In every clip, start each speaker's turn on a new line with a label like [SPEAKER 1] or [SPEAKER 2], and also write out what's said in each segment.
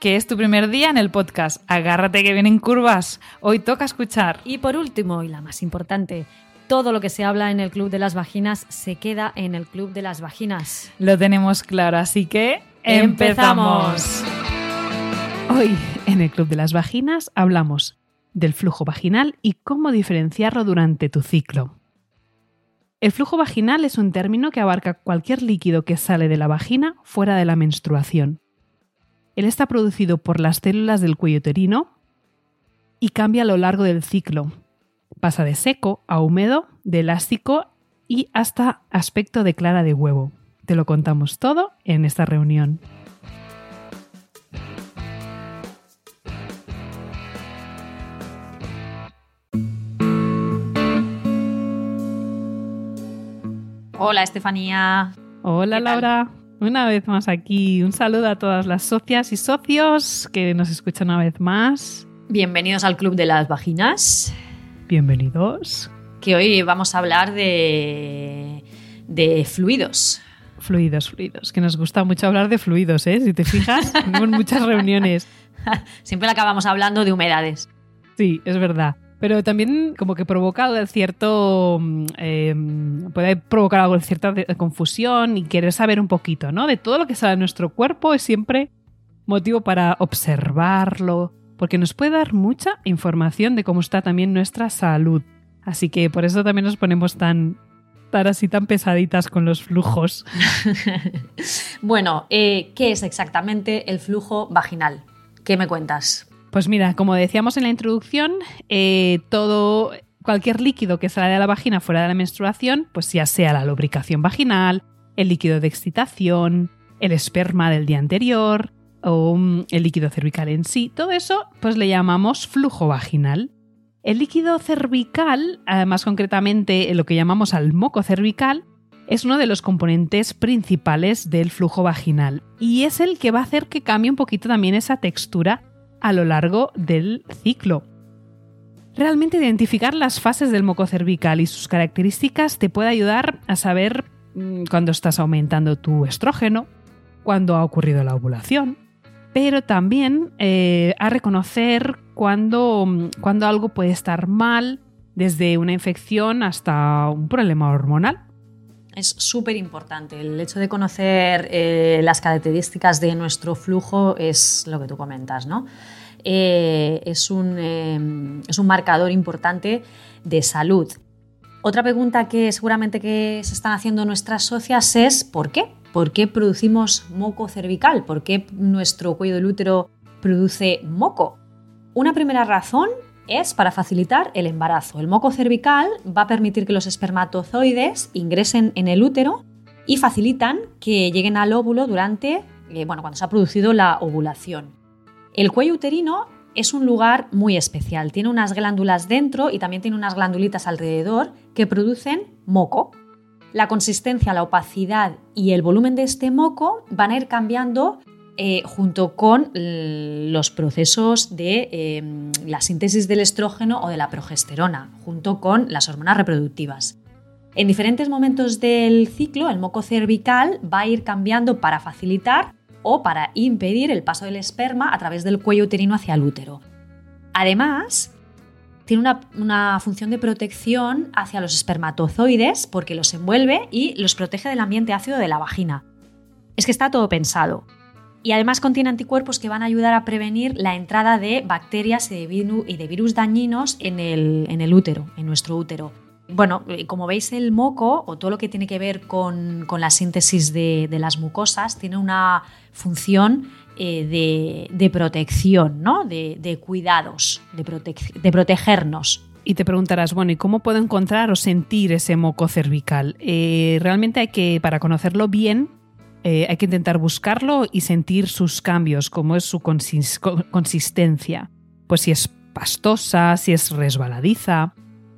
[SPEAKER 1] que es tu primer día en el podcast. Agárrate que vienen curvas. Hoy toca escuchar.
[SPEAKER 2] Y por último, y la más importante, todo lo que se habla en el Club de las Vaginas se queda en el Club de las Vaginas.
[SPEAKER 1] Lo tenemos claro, así que empezamos. Hoy en el Club de las Vaginas hablamos del flujo vaginal y cómo diferenciarlo durante tu ciclo. El flujo vaginal es un término que abarca cualquier líquido que sale de la vagina fuera de la menstruación. Él está producido por las células del cuello uterino y cambia a lo largo del ciclo. Pasa de seco a húmedo, de elástico y hasta aspecto de clara de huevo. Te lo contamos todo en esta reunión.
[SPEAKER 2] Hola Estefanía.
[SPEAKER 1] Hola Laura. Una vez más aquí, un saludo a todas las socias y socios que nos escuchan una vez más.
[SPEAKER 2] Bienvenidos al Club de las Vaginas.
[SPEAKER 1] Bienvenidos.
[SPEAKER 2] Que hoy vamos a hablar de, de fluidos.
[SPEAKER 1] Fluidos, fluidos. Que nos gusta mucho hablar de fluidos, ¿eh? Si te fijas, tenemos muchas reuniones.
[SPEAKER 2] Siempre acabamos hablando de humedades.
[SPEAKER 1] Sí, es verdad pero también como que provoca cierto eh, puede provocar algo cierta confusión y querer saber un poquito, ¿no? De todo lo que sale de nuestro cuerpo es siempre motivo para observarlo, porque nos puede dar mucha información de cómo está también nuestra salud. Así que por eso también nos ponemos tan, tan así tan pesaditas con los flujos.
[SPEAKER 2] bueno, eh, ¿qué es exactamente el flujo vaginal? ¿Qué me cuentas?
[SPEAKER 1] Pues mira, como decíamos en la introducción, eh, todo, cualquier líquido que sale de la vagina fuera de la menstruación, pues ya sea la lubricación vaginal, el líquido de excitación, el esperma del día anterior o mm, el líquido cervical en sí, todo eso pues le llamamos flujo vaginal. El líquido cervical, eh, más concretamente lo que llamamos al moco cervical, es uno de los componentes principales del flujo vaginal y es el que va a hacer que cambie un poquito también esa textura a lo largo del ciclo. Realmente identificar las fases del moco cervical y sus características te puede ayudar a saber mm, cuándo estás aumentando tu estrógeno, cuándo ha ocurrido la ovulación, pero también eh, a reconocer cuándo, mm, cuando algo puede estar mal, desde una infección hasta un problema hormonal.
[SPEAKER 2] Es súper importante. El hecho de conocer eh, las características de nuestro flujo es lo que tú comentas, ¿no? Eh, es, un, eh, es, un, marcador importante de salud. Otra pregunta que seguramente que se están haciendo nuestras socias es ¿por qué? ¿Por qué producimos moco cervical? ¿Por qué nuestro cuello del útero produce moco? Una primera razón es para facilitar el embarazo. El moco cervical va a permitir que los espermatozoides ingresen en el útero y facilitan que lleguen al óvulo durante, eh, bueno, cuando se ha producido la ovulación. El cuello uterino es un lugar muy especial. Tiene unas glándulas dentro y también tiene unas glandulitas alrededor que producen moco. La consistencia, la opacidad y el volumen de este moco van a ir cambiando eh, junto con los procesos de em, la síntesis del estrógeno o de la progesterona, junto con las hormonas reproductivas. En diferentes momentos del ciclo, el moco cervical va a ir cambiando para facilitar o para impedir el paso del esperma a través del cuello uterino hacia el útero. Además, tiene una, función de protección hacia los espermatozoides porque los envuelve y los protege del ambiente ácido de la vagina. Es que está todo pensado y además contiene anticuerpos que van a ayudar a prevenir la entrada de bacterias y de, virus dañinos en el, útero, en nuestro útero. Bueno, eh, como veis, el moco o todo lo que tiene que ver con, la síntesis de, las mucosas tiene una función eh, de, protección, ¿no? de, cuidados, de, protegernos.
[SPEAKER 1] Y te preguntarás, bueno, ¿y cómo puedo encontrar o sentir ese moco cervical? Eh, realmente hay que, para conocerlo bien, eh, hay que intentar buscarlo y sentir sus cambios, cómo es su consistencia. pues si es pastosa, si es resbaladiza.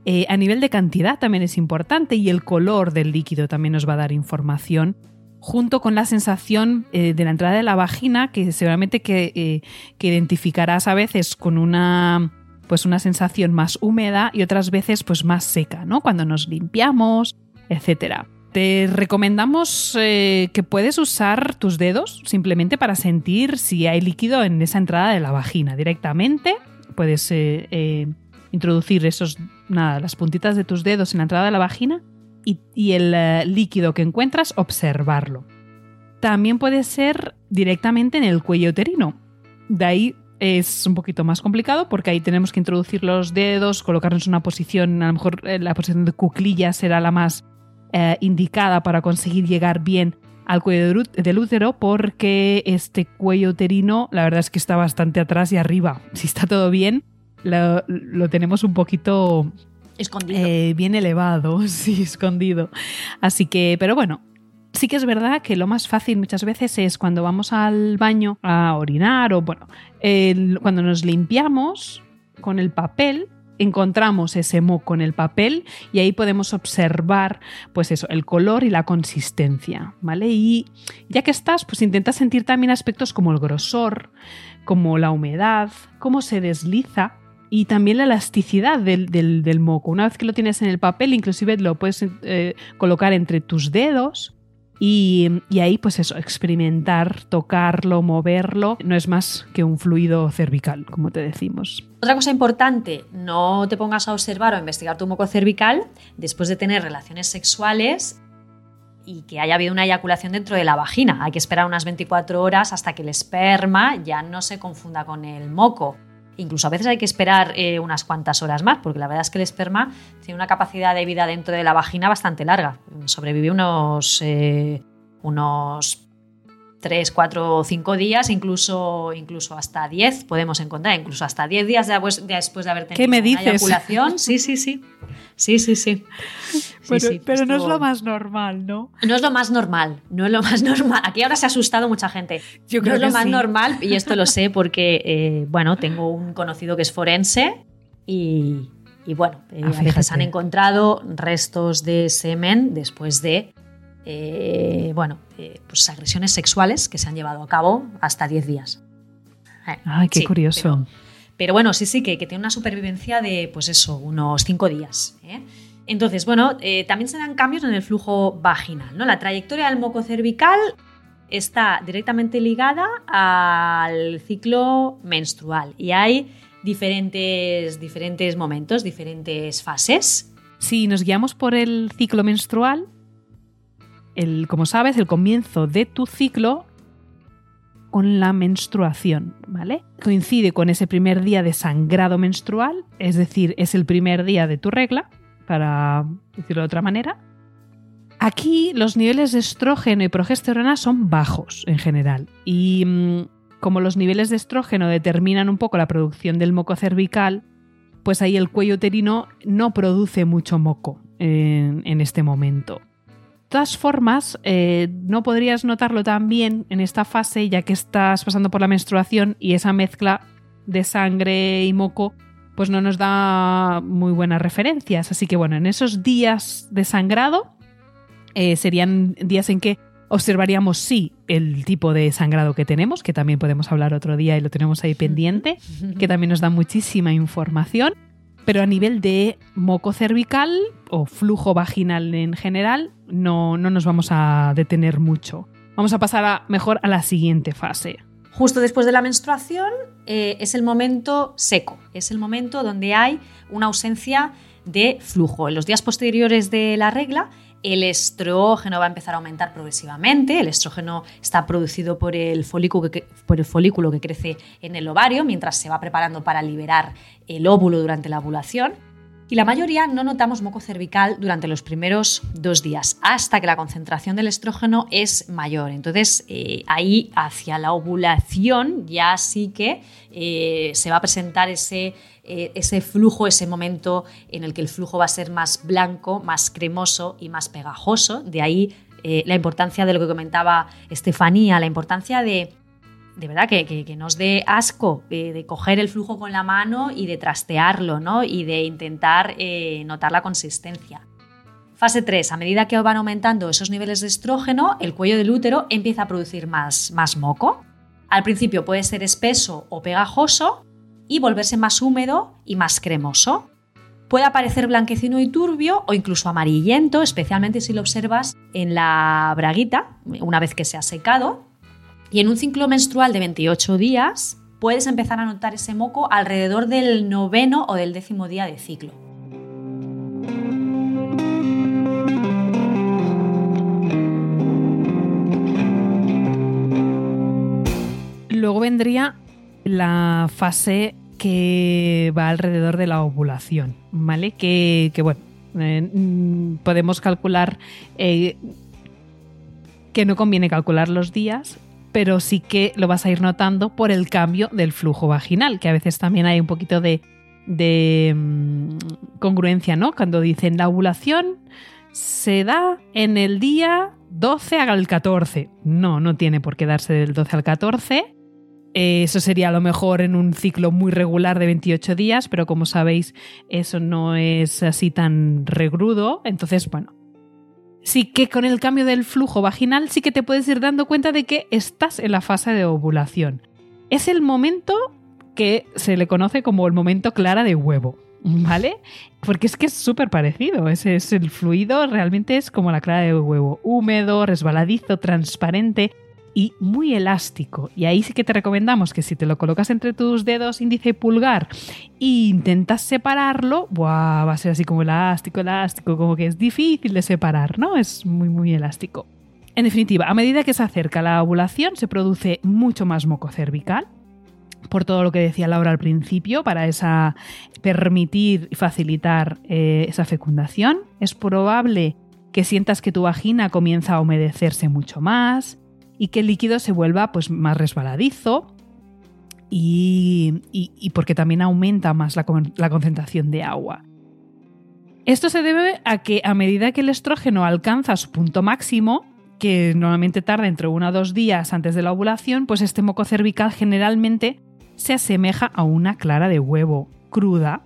[SPEAKER 1] Eh, a nivel de cantidad también es importante y el color del líquido también nos va a dar información junto con la sensación eh, de la entrada de la vagina que seguramente que, que, identificarás a veces con una pues una sensación más húmeda y otras veces pues más seca, ¿no? Cuando nos limpiamos, etcétera. Te recomendamos que puedes usar tus dedos simplemente para sentir si hay líquido en esa entrada de la vagina directamente. Puedes introducir esos, nada, las puntitas de tus dedos en la entrada de la vagina y, el eh, líquido que encuentras, observarlo. También puede ser directamente en el cuello uterino. De ahí es un poquito más complicado porque ahí tenemos que introducir los dedos, colocarnos en una posición, a lo mejor eh, la posición de cuclilla será la más eh, indicada para conseguir llegar bien al cuello del útero porque este cuello uterino la verdad es que está bastante atrás y arriba. Si está todo bien, lo, tenemos un poquito
[SPEAKER 2] escondido.
[SPEAKER 1] Eh, bien elevado, sí, escondido. Así que, pero bueno, sí que es verdad que lo más fácil muchas veces es cuando vamos al baño a orinar o, bueno, cuando nos limpiamos con el papel, encontramos ese moco en el papel y ahí podemos observar pues eso, el color y la consistencia, ¿vale? Y ya que estás, pues intenta sentir también aspectos como el grosor, como la humedad, cómo se desliza y también la elasticidad del, moco. Una vez que lo tienes en el papel, inclusive lo puedes eh, colocar entre tus dedos y, ahí pues eso, experimentar, tocarlo, moverlo, no es más que un fluido cervical, como te decimos.
[SPEAKER 2] Otra cosa importante, no te pongas a observar o investigar tu moco cervical después de tener relaciones sexuales y que haya habido una eyaculación dentro de la vagina. Hay que esperar unas 24 horas hasta que el esperma ya no se confunda con el moco. Incluso a veces hay que esperar eh, unas cuantas horas más, porque la verdad es que el esperma tiene una capacidad de vida dentro de la vagina bastante larga. Sobrevive unos, eh, unos 3, 4 o 5 días, incluso, incluso hasta 10 podemos encontrar, incluso hasta 10 días después, después de haber tenido
[SPEAKER 1] ¿Qué me dices?
[SPEAKER 2] una eyaculación. Sí, sí, sí. Sí, sí, sí.
[SPEAKER 1] pero, no es lo más normal, ¿no?
[SPEAKER 2] No es lo más normal, no es lo más normal. Aquí ahora se ha asustado mucha gente. Yo creo no es lo más normal, y esto lo sé porque, eh, bueno, tengo un conocido que es forense y, bueno, eh, ah, a veces han encontrado restos de semen después de eh, bueno, eh, pues agresiones sexuales que se han llevado a cabo hasta 10 días.
[SPEAKER 1] Eh, Ay, qué curioso.
[SPEAKER 2] Pero, bueno, sí, sí, que, tiene una supervivencia de, pues eso, unos 5 días. Entonces, bueno, también se dan cambios en el flujo vaginal. ¿no? La trayectoria del moco cervical está directamente ligada al ciclo menstrual y hay diferentes, diferentes momentos, diferentes fases.
[SPEAKER 1] Si nos guiamos por el ciclo menstrual, como sabes, el comienzo de tu ciclo con la menstruación, ¿vale? Coincide con ese primer día de sangrado menstrual, es decir, es el primer día de tu regla, para decirlo de otra manera. Aquí los niveles de estrógeno y progesterona son bajos en general y mm, como los niveles de estrógeno determinan un poco la producción del moco cervical, pues ahí el cuello uterino no produce mucho moco en este momento todas formas, eh, no podrías notarlo tan bien en esta fase ya que estás pasando por la menstruación y esa mezcla de sangre y moco pues no nos da muy buenas referencias. Así que bueno, en esos días de sangrado eh, serían días en que observaríamos sí el tipo de sangrado que tenemos, que también podemos hablar otro día y lo tenemos ahí pendiente, que también nos da muchísima información. Pero a nivel de moco cervical o flujo vaginal en general, no, no nos vamos a detener mucho. Vamos a pasar mejor a la siguiente fase.
[SPEAKER 2] Justo después de la menstruación eh, es el momento seco, es el momento donde hay una ausencia de flujo. En los días posteriores de la regla el estrógeno va a empezar a aumentar progresivamente. El estrógeno está producido por el, folículo que, por el folículo que crece en el ovario mientras se va preparando para liberar el óvulo durante la ovulación. Y la mayoría no notamos moco cervical durante los primeros dos días, hasta que la concentración del estrógeno es mayor. Entonces, eh, ahí hacia la ovulación ya sí que eh, se va a presentar ese eh, ese flujo, ese momento en el que el flujo va a ser más blanco, más cremoso y más pegajoso. De ahí la importancia de lo que comentaba Estefanía, la importancia de de verdad que, nos dé asco de, coger el flujo con la mano y de trastearlo, ¿no? Y de intentar eh, notar la consistencia. Fase 3. A medida que van aumentando esos niveles de estrógeno, el cuello del útero empieza a producir más, más moco. Al principio puede ser espeso o pegajoso y volverse más húmedo y más cremoso. Puede aparecer blanquecino y turbio o incluso amarillento, especialmente si lo observas en la braguita, una vez que se ha secado. Y en un ciclo menstrual de 28 días, puedes empezar a notar ese moco alrededor del noveno o del décimo día de ciclo.
[SPEAKER 1] Luego vendría la fase que va alrededor de la ovulación, ¿vale? Que, bueno, eh, mm, podemos calcular eh, que no conviene calcular los días, pero sí que lo vas a ir notando por el cambio del flujo vaginal, que a veces también hay un poquito de, mm, congruencia, ¿no? Cuando dicen la ovulación se da en el día 12 al 14. No, no tiene por qué darse del 12 al 14 eh, eso sería a lo mejor en un ciclo muy regular de 28 días, pero como sabéis, eso no es así tan regrudo. Entonces, bueno, sí que con el cambio del flujo vaginal sí que te puedes ir dando cuenta de que estás en la fase de ovulación. Es el momento que se le conoce como el momento clara de huevo. ¿Vale? Porque es que es súper parecido. Ese es el fluido, realmente es como la clara de huevo. Húmedo, resbaladizo, transparente y muy elástico. Y ahí sí que te recomendamos que si te lo colocas entre tus dedos índice y pulgar e intentas separarlo, va a ser así como elástico, elástico, como que es difícil de separar, ¿no? Es muy, muy elástico. En definitiva, a medida que se acerca la ovulación, se produce mucho más moco cervical, por todo lo que decía Laura al principio, para esa, permitir y facilitar eh, esa fecundación. Es probable que sientas que tu vagina comienza a humedecerse mucho más, y que el líquido se vuelva pues, más resbaladizo y, porque también aumenta más la, concentración de agua. Esto se debe a que a medida que el estrógeno alcanza su punto máximo, que normalmente tarda entre uno o dos días antes de la ovulación, pues este moco cervical generalmente se asemeja a una clara de huevo cruda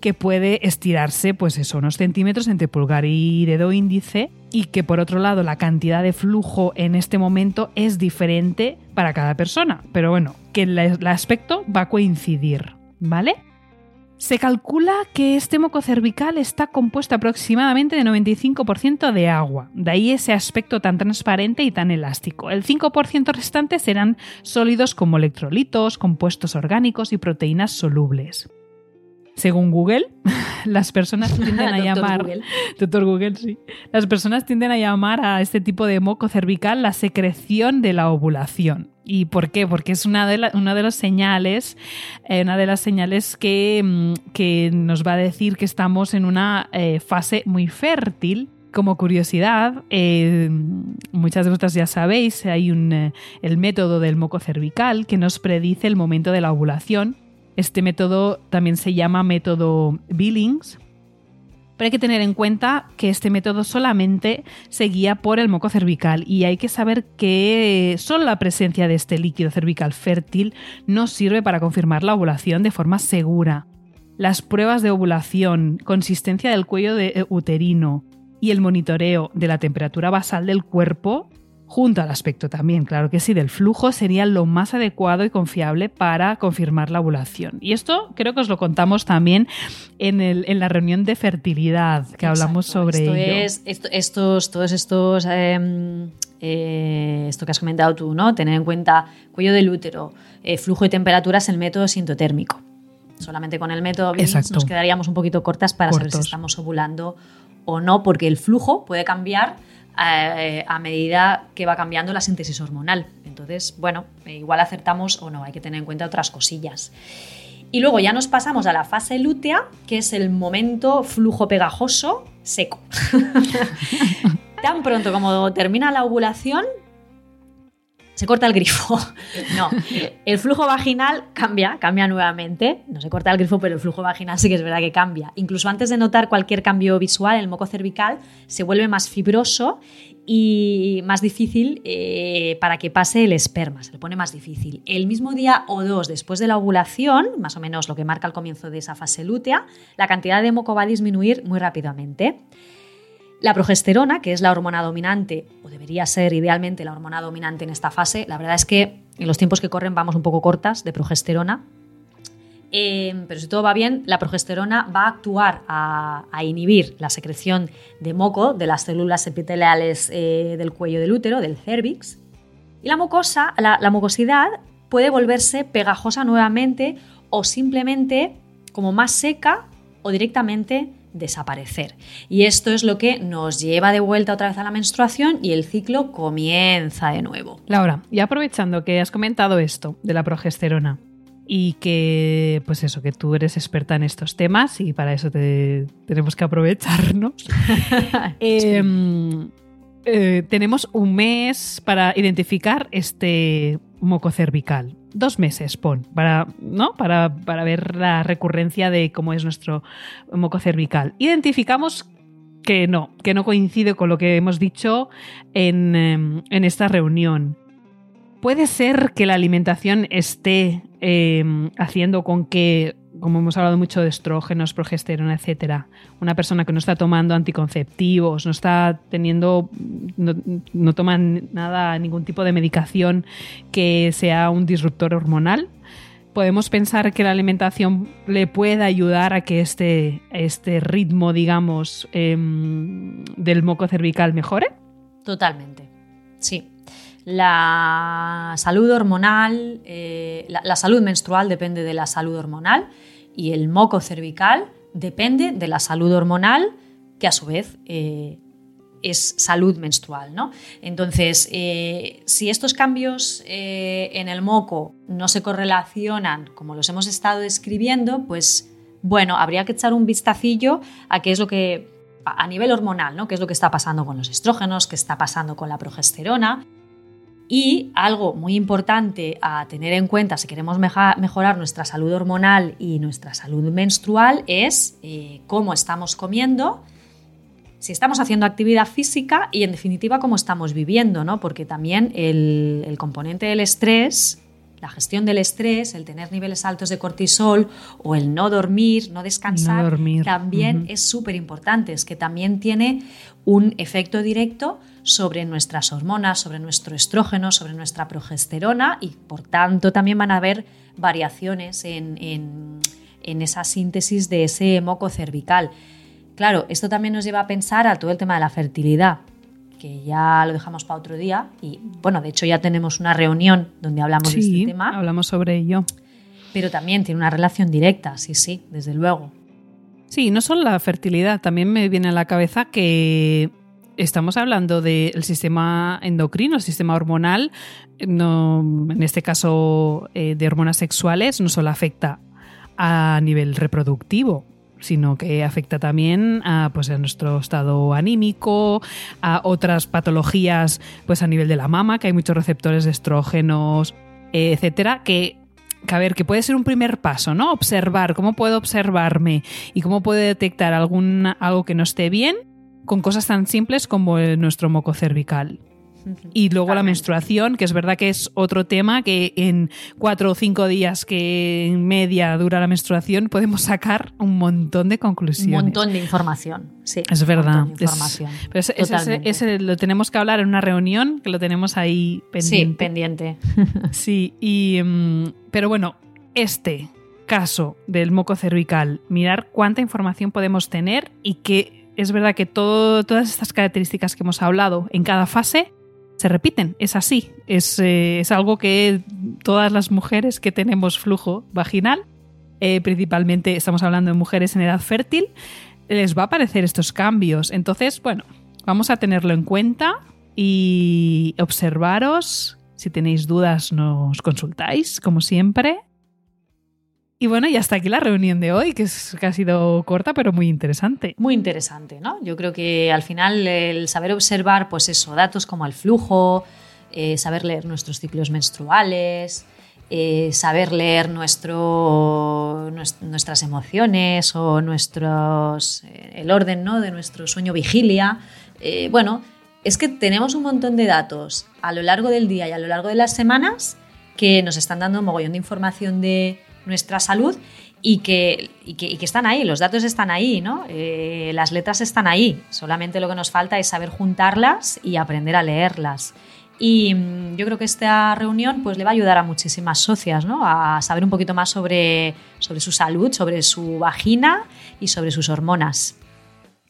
[SPEAKER 1] que puede estirarse, pues eso, unos centímetros entre pulgar y dedo índice, y que por otro lado la cantidad de flujo en este momento es diferente para cada persona. Pero bueno, que el, aspecto va a coincidir, ¿vale? Se calcula que este moco cervical está compuesto aproximadamente de 95% de agua, de ahí ese aspecto tan transparente y tan elástico. El 5% restante serán sólidos como electrolitos, compuestos orgánicos y proteínas solubles. Según Google, las personas tienden a llamar. Doctor Google, sí. Las personas tienden a llamar a este tipo de moco cervical la secreción de la ovulación. ¿Y por qué? Porque es una de, una de las señales, eh, una de las señales que, mm, que, nos va a decir que estamos en una eh, fase muy fértil como curiosidad, eh, muchas de vosotras ya sabéis, hay un, el método del moco cervical que nos predice el momento de la ovulación este método también se llama método Billings, pero hay que tener en cuenta que este método solamente se guía por el moco cervical y hay que saber que solo la presencia de este líquido cervical fértil no sirve para confirmar la ovulación de forma segura. Las pruebas de ovulación, consistencia del cuello de uterino y el monitoreo de la temperatura basal del cuerpo junto al aspecto también, claro que sí, del flujo, sería lo más adecuado y confiable para confirmar la ovulación. Y esto creo que os lo contamos también en, la reunión de fertilidad que hablamos sobre
[SPEAKER 2] esto
[SPEAKER 1] ello.
[SPEAKER 2] Es, estos, todos estos... Em, eh, esto que has comentado tú, ¿no? Tener en cuenta cuello del útero, eh, flujo y temperatura es el método sintotérmico. Solamente con el método nos quedaríamos un poquito cortas para saber si estamos ovulando o no, porque el flujo puede cambiar eh, a, medida que va cambiando la síntesis hormonal. Entonces, bueno, igual acertamos o no, hay que tener en cuenta otras cosillas. Y luego ya nos pasamos a la fase lútea, que es el momento flujo pegajoso seco. Tan pronto como termina la ovulación, se corta el grifo. no, el flujo vaginal cambia, cambia nuevamente. No se corta el grifo, pero el flujo vaginal sí que es verdad que cambia. Incluso antes de notar cualquier cambio visual, el moco cervical se vuelve más fibroso y más difícil eh, para que pase el esperma, se le pone más difícil. El mismo día o dos después de la ovulación, más o menos lo que marca el comienzo de esa fase lútea, la cantidad de moco va a disminuir muy rápidamente. La progesterona, que es la hormona dominante, o debería ser idealmente la hormona dominante en esta fase, la verdad es que en los tiempos que corren vamos un poco cortas de progesterona, eh, pero si todo va bien, la progesterona va a actuar a, inhibir la secreción de moco de las células epiteliales eh, del cuello del útero, del cervix. Y la mucosa, la, mucosidad puede volverse pegajosa nuevamente o simplemente como más seca o directamente desaparecer. Y esto es lo que nos lleva de vuelta otra vez a la menstruación y el ciclo comienza de nuevo.
[SPEAKER 1] Laura, y aprovechando que has comentado esto de la progesterona, y que, pues eso, que tú eres experta en estos temas y para eso te, tenemos que aprovecharnos. Em, eh, tenemos un mes para identificar este moco cervical. Dos meses, pon, para, ¿no? para, para ver la recurrencia de cómo es nuestro moco cervical. Identificamos que no, que no coincide con lo que hemos dicho en, em, en esta reunión. Puede ser que la alimentación esté em, haciendo con que, como hemos hablado mucho de estrógenos, progesterona, etcétera, una persona que no está tomando anticonceptivos, no está teniendo, no, toma nada, ningún tipo de medicación que sea un disruptor hormonal, podemos pensar que la alimentación le pueda ayudar a que este, este ritmo, digamos, em, del moco cervical mejore?
[SPEAKER 2] Totalmente, sí la salud hormonal, eh, la, salud menstrual depende de la salud hormonal y el moco cervical depende de la salud hormonal, que a su vez eh, es salud menstrual. ¿no? Entonces, eh, si estos cambios en el moco no se correlacionan como los hemos estado describiendo, pues bueno, habría que echar un vistacillo a qué es lo que a nivel hormonal, ¿no? qué es lo que está pasando con los estrógenos, qué está pasando con la progesterona y algo muy importante a tener en cuenta si queremos mejorar nuestra salud hormonal y nuestra salud menstrual es eh, cómo estamos comiendo, si estamos haciendo actividad física y en definitiva cómo estamos viviendo, ¿no? porque también el, el componente del estrés la gestión del estrés, el tener niveles altos de cortisol o el no dormir, no descansar, también es súper importante. Es que también tiene un efecto directo sobre nuestras hormonas, sobre nuestro estrógeno, sobre nuestra progesterona y por tanto también van a haber variaciones en, en esa síntesis de ese moco cervical. Claro, esto también nos lleva a pensar a todo el tema de la fertilidad que ya lo dejamos para otro día. Y bueno, de hecho ya tenemos una reunión donde hablamos de este tema.
[SPEAKER 1] Hablamos sobre ello.
[SPEAKER 2] Pero también tiene una relación directa, sí, sí, desde luego.
[SPEAKER 1] Sí, no solo la fertilidad, también me viene a la cabeza que estamos hablando del sistema endocrino, el sistema hormonal, no, en este caso eh, de hormonas sexuales, no solo afecta a nivel reproductivo, sino que afecta también a, pues, a nuestro estado anímico, a otras patologías pues, a nivel de la mama, que hay muchos receptores de estrógenos, etcétera, que a ver, que puede ser un primer paso, ¿no? Observar, cómo puedo observarme y cómo puedo detectar algún, algo que no esté bien con cosas tan simples como nuestro moco cervical. Y luego la menstruación, que es verdad que es otro tema que en cuatro o cinco días que en media dura la menstruación podemos sacar un montón de conclusiones.
[SPEAKER 2] Un montón de información, sí.
[SPEAKER 1] Es verdad. información. ese, lo tenemos que hablar en una reunión, que lo tenemos ahí pendiente.
[SPEAKER 2] Sí, pendiente.
[SPEAKER 1] sí, y, mm, pero bueno, este caso del moco cervical, mirar cuánta información podemos tener y que es verdad que todas estas características que hemos hablado en cada fase se repiten, es así, es, eh, algo que todas las mujeres que tenemos flujo vaginal, eh, principalmente estamos hablando de mujeres en edad fértil, les va a aparecer estos cambios. Entonces, bueno, vamos a tenerlo en cuenta y observaros. Si tenéis dudas, nos consultáis, como siempre. Y bueno, y hasta aquí la reunión de hoy, que, es, que ha sido corta pero muy interesante.
[SPEAKER 2] Muy interesante, ¿no? Yo creo que al final el saber observar, pues eso, datos como el flujo, eh, saber leer nuestros ciclos menstruales, eh, saber leer nuestro, nuestras emociones o nuestros, eh, el orden ¿no? de nuestro sueño vigilia. bueno, es que tenemos un montón de datos a lo largo del día y a lo largo de las semanas que nos están dando un mogollón de información de nuestra salud y que, que, están ahí, los datos están ahí, ¿no? Eh, las letras están ahí, solamente lo que nos falta es saber juntarlas y aprender a leerlas. Y mm, yo creo que esta reunión pues, le va a ayudar a muchísimas socias ¿no? a saber un poquito más sobre, sobre su salud, sobre su vagina y sobre sus hormonas.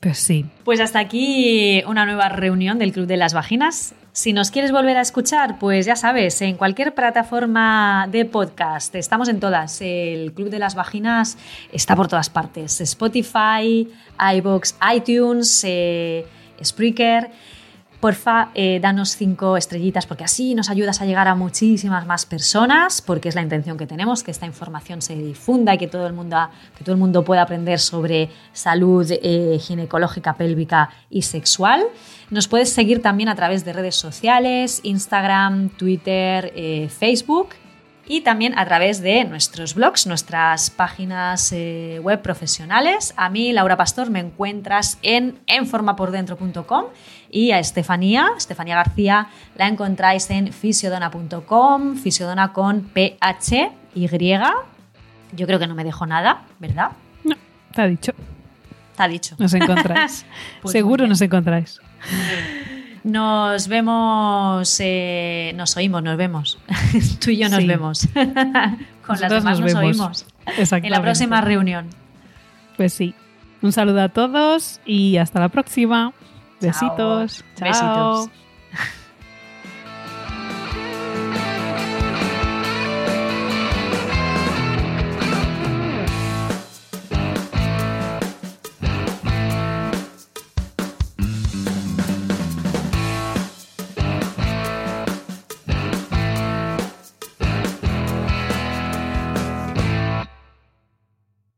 [SPEAKER 1] Pues sí.
[SPEAKER 2] Pues hasta aquí una nueva reunión del Club de las Vaginas. Si nos quieres volver a escuchar, pues ya sabes, en cualquier plataforma de podcast, estamos en todas. El Club de las Vaginas está por todas partes. Spotify, iBox, iTunes, eh, Spreaker porfa, eh, danos cinco estrellitas porque así nos ayudas a llegar a muchísimas más personas, porque es la intención que tenemos, que esta información se difunda y que todo el mundo, que todo el mundo pueda aprender sobre salud eh, ginecológica, pélvica y sexual. Nos puedes seguir también a través de redes sociales, Instagram, Twitter, eh, Facebook y también a través de nuestros blogs, nuestras páginas eh, web profesionales. A mí, Laura Pastor, me encuentras en enformapordentro.com y a Estefanía, Estefanía García, la encontráis en fisiodona.com, fisiodona con PH Y. Yo creo que no me dejo nada, ¿verdad?
[SPEAKER 1] No, te ha dicho.
[SPEAKER 2] Te ha dicho.
[SPEAKER 1] Nos encontráis. Pues Seguro nos encontráis.
[SPEAKER 2] Nos vemos, eh, nos oímos, nos vemos. Tú y yo nos vemos. Con las demás nos, oímos. En la próxima reunión.
[SPEAKER 1] Pues sí. Un saludo a todos y hasta la próxima. Besitos.
[SPEAKER 2] Besitos.